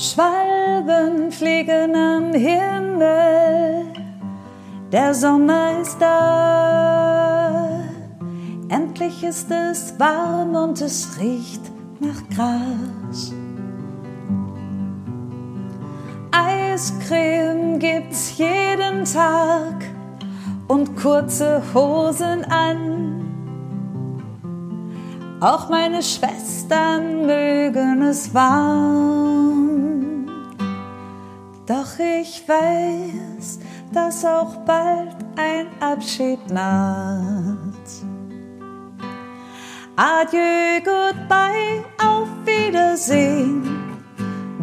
Schwalben fliegen am Himmel, der Sommer ist da. Endlich ist es warm und es riecht nach Gras. Eiscreme gibt's jeden Tag und kurze Hosen an. Auch meine Schwestern mögen es warm. Doch ich weiß, dass auch bald ein Abschied naht. Adieu, goodbye, auf Wiedersehen.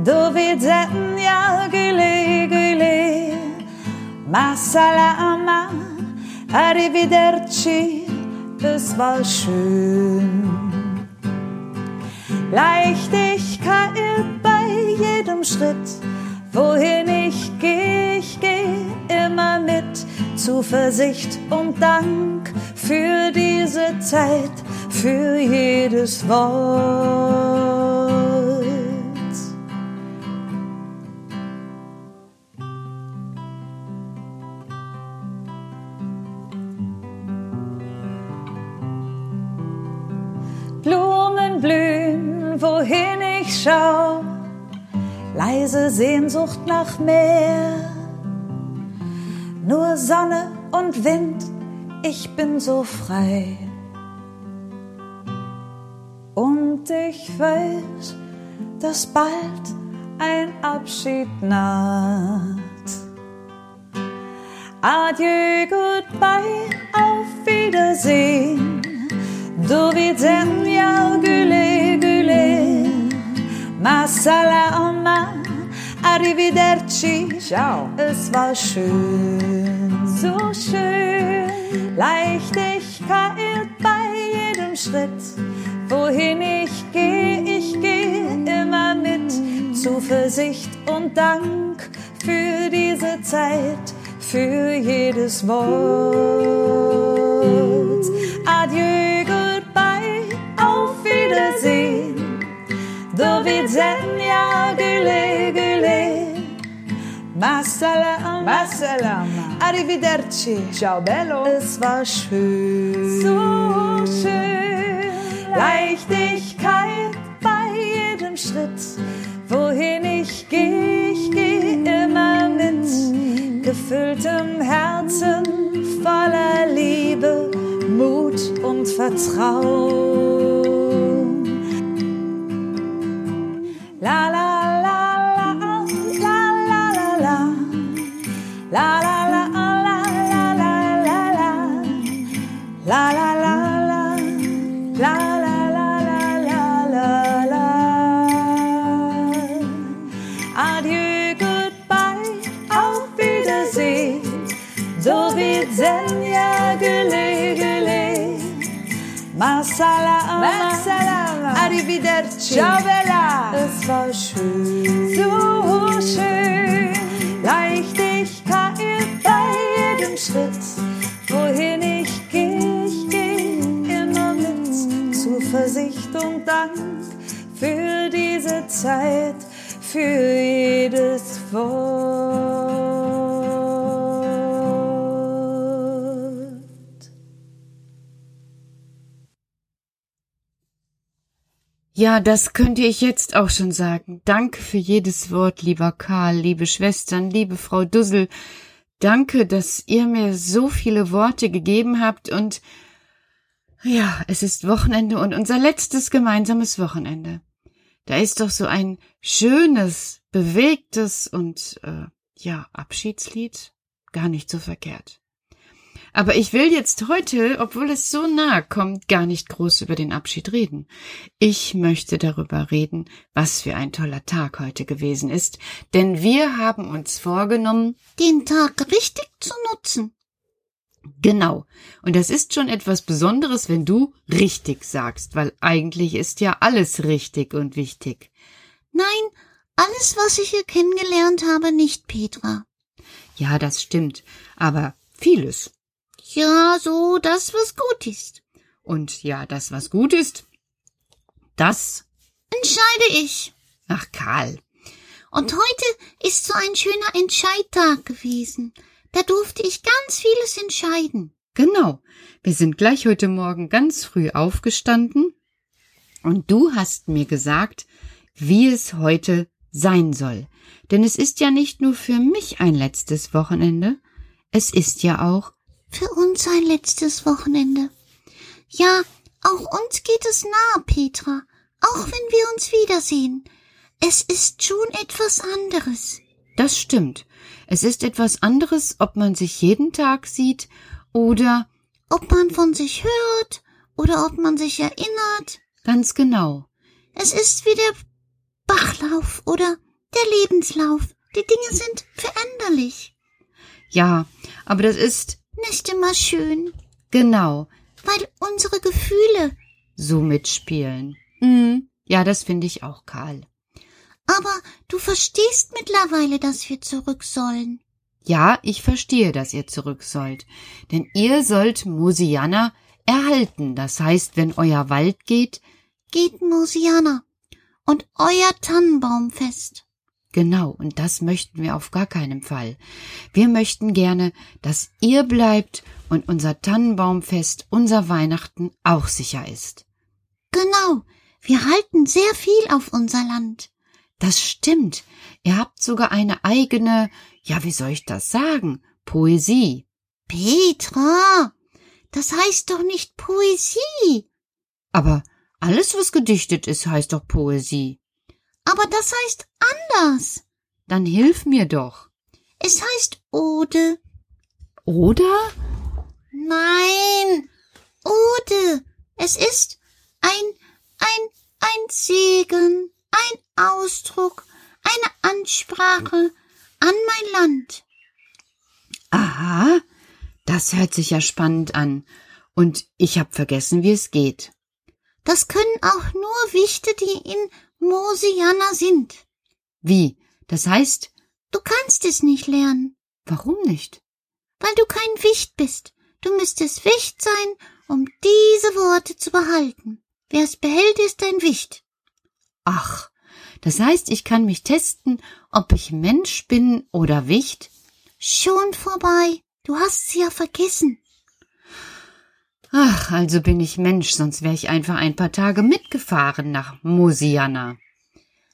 Do widzenia, gyle, gyle. Ma salama, arrivederci, es war schön. Leichtigkeit bei jedem Schritt, wohin ich gehe, ich gehe immer mit. Zuversicht und Dank für diese Zeit, für jedes Wort. Blumen blühen, wohin ich schau, leise Sehnsucht nach Meer. Nur Sonne und Wind, ich bin so frei. Und ich weiß, dass bald ein Abschied naht. Adieu, goodbye, auf Wiedersehen. Do widzenia, güle güle. Ma salama, arrivederci. Ciao. Es war schön, so schön. Leichtigkeit bei jedem Schritt. Wohin ich gehe, ich gehe immer mit. Zuversicht und Dank für diese Zeit, für jedes Wort. Adieu, Do widzenia, güle, güle. Ma salama, Ma salama. arrivederci. Ciao bello. Es war schön, so schön. Leichtigkeit bei jedem Schritt. Wohin ich gehe, ich gehe immer mit. Gefülltem Herzen voller Liebe, Mut und Vertrauen. Ma salama, Ma salama. arrivederci. Ciao bella. Es war schön, so schön. Leichtigkeit bei jedem Schritt. Wohin ich gehe, ich gehe immer mit. Zuversicht und Dank für diese Zeit, für jedes Wort. Ja, das könnte ich jetzt auch schon sagen. Danke für jedes Wort, lieber Karl, liebe Schwestern, liebe Frau Dussel. Danke, dass ihr mir so viele Worte gegeben habt und ja, es ist Wochenende und unser letztes gemeinsames Wochenende. Da ist doch so ein schönes, bewegtes und äh, ja, Abschiedslied gar nicht so verkehrt. Aber ich will jetzt heute, obwohl es so nahe kommt, gar nicht groß über den Abschied reden. Ich möchte darüber reden, was für ein toller Tag heute gewesen ist, denn wir haben uns vorgenommen, den Tag richtig zu nutzen. Genau. Und das ist schon etwas Besonderes, wenn du richtig sagst, weil eigentlich ist ja alles richtig und wichtig. Nein, alles, was ich hier kennengelernt habe, nicht, Petra. Ja, das stimmt, aber vieles. Ja, so das, was gut ist. Und ja, das, was gut ist, das Entscheide ich. Ach, Karl. Und heute ist so ein schöner Entscheidtag gewesen. Da durfte ich ganz vieles entscheiden. Genau. Wir sind gleich heute Morgen ganz früh aufgestanden und du hast mir gesagt, wie es heute sein soll. Denn es ist ja nicht nur für mich ein letztes Wochenende, es ist ja auch Für uns ein letztes Wochenende. Ja, auch uns geht es nah, Petra, auch wenn wir uns wiedersehen. Es ist schon etwas anderes. Das stimmt. Es ist etwas anderes, ob man sich jeden Tag sieht oder Ob man von sich hört oder ob man sich erinnert. ganz genau. Es ist wie der Bachlauf oder der Lebenslauf. Die Dinge sind veränderlich. Ja, aber das ist Nicht immer schön, genau weil unsere Gefühle. so mitspielen. Mhm. Ja, das finde ich auch, Karl. Aber du verstehst mittlerweile, dass wir zurück sollen. Ja, ich verstehe, dass ihr zurück sollt. Denn ihr sollt Mosiana erhalten. Das heißt, wenn euer Wald geht, Geht Mosiana und euer Tannenbaumfest. Genau, und das möchten wir auf gar keinen Fall. Wir möchten gerne, dass ihr bleibt und unser Tannenbaumfest, unser Weihnachten auch sicher ist. Genau, wir halten sehr viel auf unser Land. Das stimmt. Ihr habt sogar eine eigene, ja, wie soll ich das sagen? Poesie. Petra, das heißt doch nicht Poesie. Aber alles, was gedichtet ist, heißt doch Poesie. Aber das heißt anders. Dann hilf mir doch. Es heißt Ode. Oder? Nein, Ode. Es ist ein, ein, ein Segen, ein Ausdruck, eine Ansprache an mein Land. Aha, das hört sich ja spannend an. Und ich hab vergessen, wie es geht. Das können auch nur Wichte, die in Mosiana sind. Wie? Das heißt, Du kannst es nicht lernen, warum nicht? weil du kein Wicht bist. Du müsstest Wicht sein, um diese Worte zu behalten. Wer es behält, ist ein Wicht. Ach, das heißt, ich kann mich testen, ob ich Mensch bin oder Wicht? Schon vorbei. Du hast sie ja vergessen. Ach, also bin ich Mensch, sonst wäre ich einfach ein paar Tage mitgefahren nach Mosiana.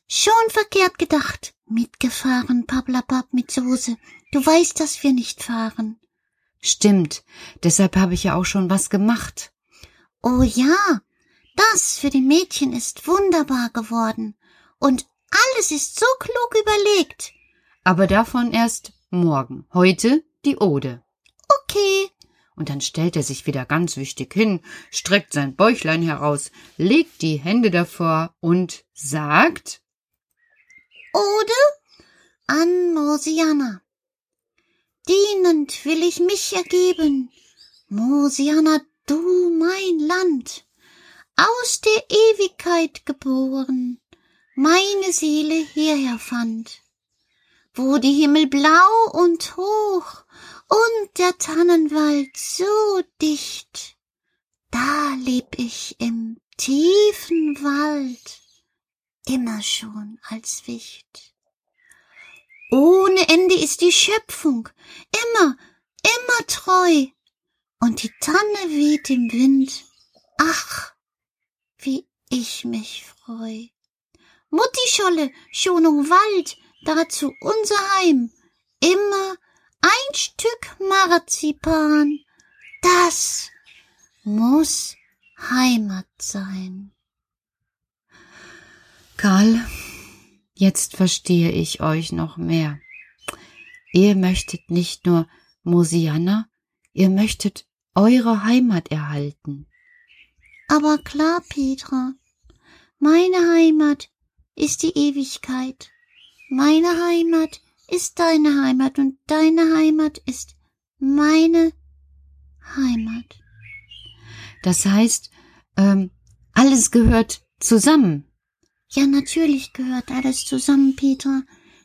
Schon verkehrt gedacht. Mitgefahren, Pablapap mit Soße. Du weißt, dass wir nicht fahren. Stimmt, deshalb habe ich ja auch schon was gemacht. Oh ja, das für die Mädchen ist wunderbar geworden. Und alles ist so klug überlegt. Aber davon erst morgen. Heute die Ode. Okay, Und dann stellt er sich wieder ganz wichtig hin, streckt sein Bäuchlein heraus, legt die Hände davor und sagt Ode an Mosiana. Dienend will ich mich ergeben. Mosiana, du mein Land, aus der Ewigkeit geboren, meine Seele hierher fand, wo die Himmel blau und hoch und der Tannenwald so dicht, da leb ich im tiefen Wald, immer schon als Wicht. Ohne Ende ist die Schöpfung, immer, immer treu, und die Tanne weht im Wind. Ach, wie ich mich freu. Muttischolle, Schonung Wald, dazu unser Heim, immer ein Stück Marzipan, das muss Heimat sein. Karl, jetzt verstehe ich euch noch mehr. Ihr möchtet nicht nur Mosiana, ihr möchtet eure Heimat erhalten. Aber klar, Petra, meine Heimat ist die Ewigkeit. Meine Heimat ist deine Heimat und deine Heimat ist meine Heimat. Das heißt, ähm, alles gehört zusammen. Ja, natürlich gehört alles zusammen, Petra.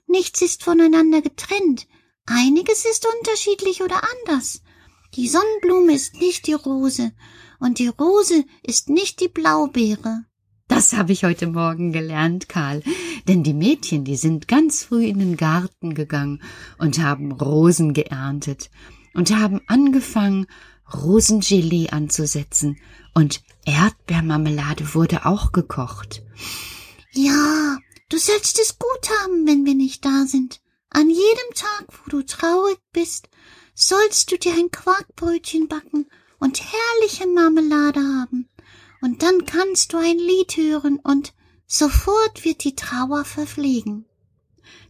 Nichts ist voneinander getrennt. Einiges ist unterschiedlich oder anders. Die Sonnenblume ist nicht die Rose und die Rose ist nicht die Blaubeere. Das habe ich heute Morgen gelernt, Karl. Denn die Mädchen, die sind ganz früh in den Garten gegangen und haben Rosen geerntet und haben angefangen, Rosengelee anzusetzen und Erdbeermarmelade wurde auch gekocht. Ja, du sollst es gut haben, wenn wir nicht da sind. An jedem Tag, wo du traurig bist, sollst du dir ein Quarkbrötchen backen und herrliche Marmelade haben. Und dann kannst du ein Lied hören und sofort wird die Trauer verfliegen.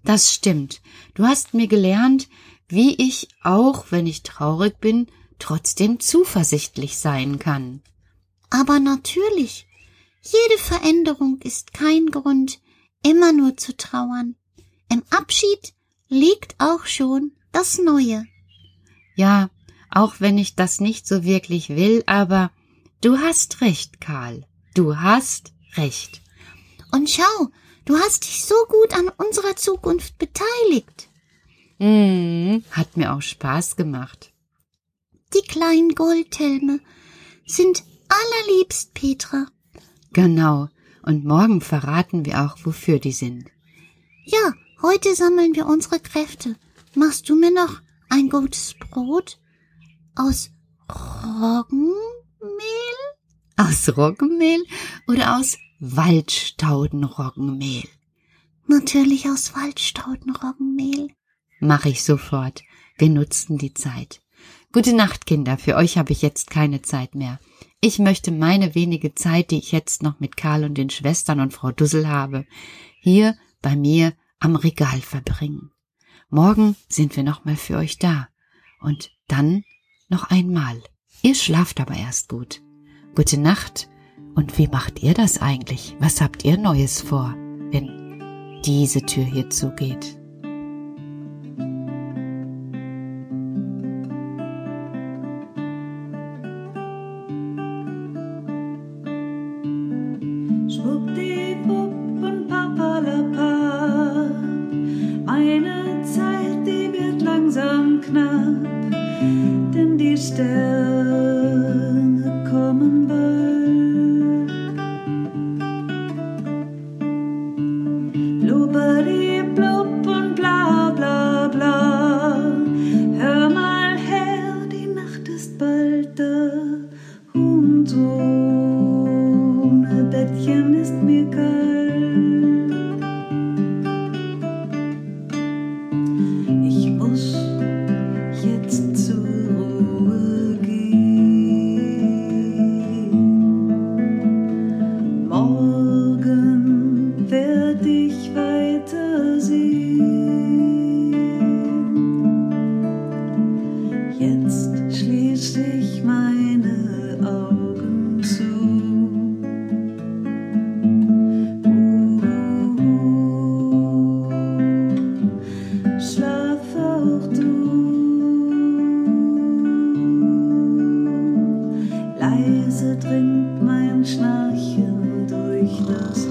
Das stimmt. Du hast mir gelernt, wie ich, auch wenn ich traurig bin, trotzdem zuversichtlich sein kann. Aber natürlich, jede Veränderung ist kein Grund, immer nur zu trauern. Im Abschied liegt auch schon das Neue. Ja, auch wenn ich das nicht so wirklich will, aber du hast recht, Karl. Du hast recht. Und schau, du hast dich so gut an unserer Zukunft beteiligt. Mm, hat mir auch Spaß gemacht. Die kleinen Goldhelme sind allerliebst, Petra. Genau. Und morgen verraten wir auch, wofür die sind. Ja, heute sammeln wir unsere Kräfte. Machst du mir noch ein gutes Brot aus Roggenmehl? Aus Roggenmehl oder aus Waldstaudenroggenmehl? Natürlich aus Waldstaudenroggenmehl. Mach ich sofort. Wir nutzen die Zeit. Gute Nacht, Kinder. Für euch habe ich jetzt keine Zeit mehr. Ich möchte meine wenige Zeit, die ich jetzt noch mit Karl und den Schwestern und Frau Dussel habe, hier bei mir am Regal verbringen. Morgen sind wir nochmal für euch da. Und dann noch einmal. Ihr schlaft aber erst gut. Gute Nacht. Und wie macht ihr das eigentlich? Was habt ihr Neues vor, wenn diese Tür hier zugeht? Schwuppdiwupp Leise dringt mein Schnarchen durch das.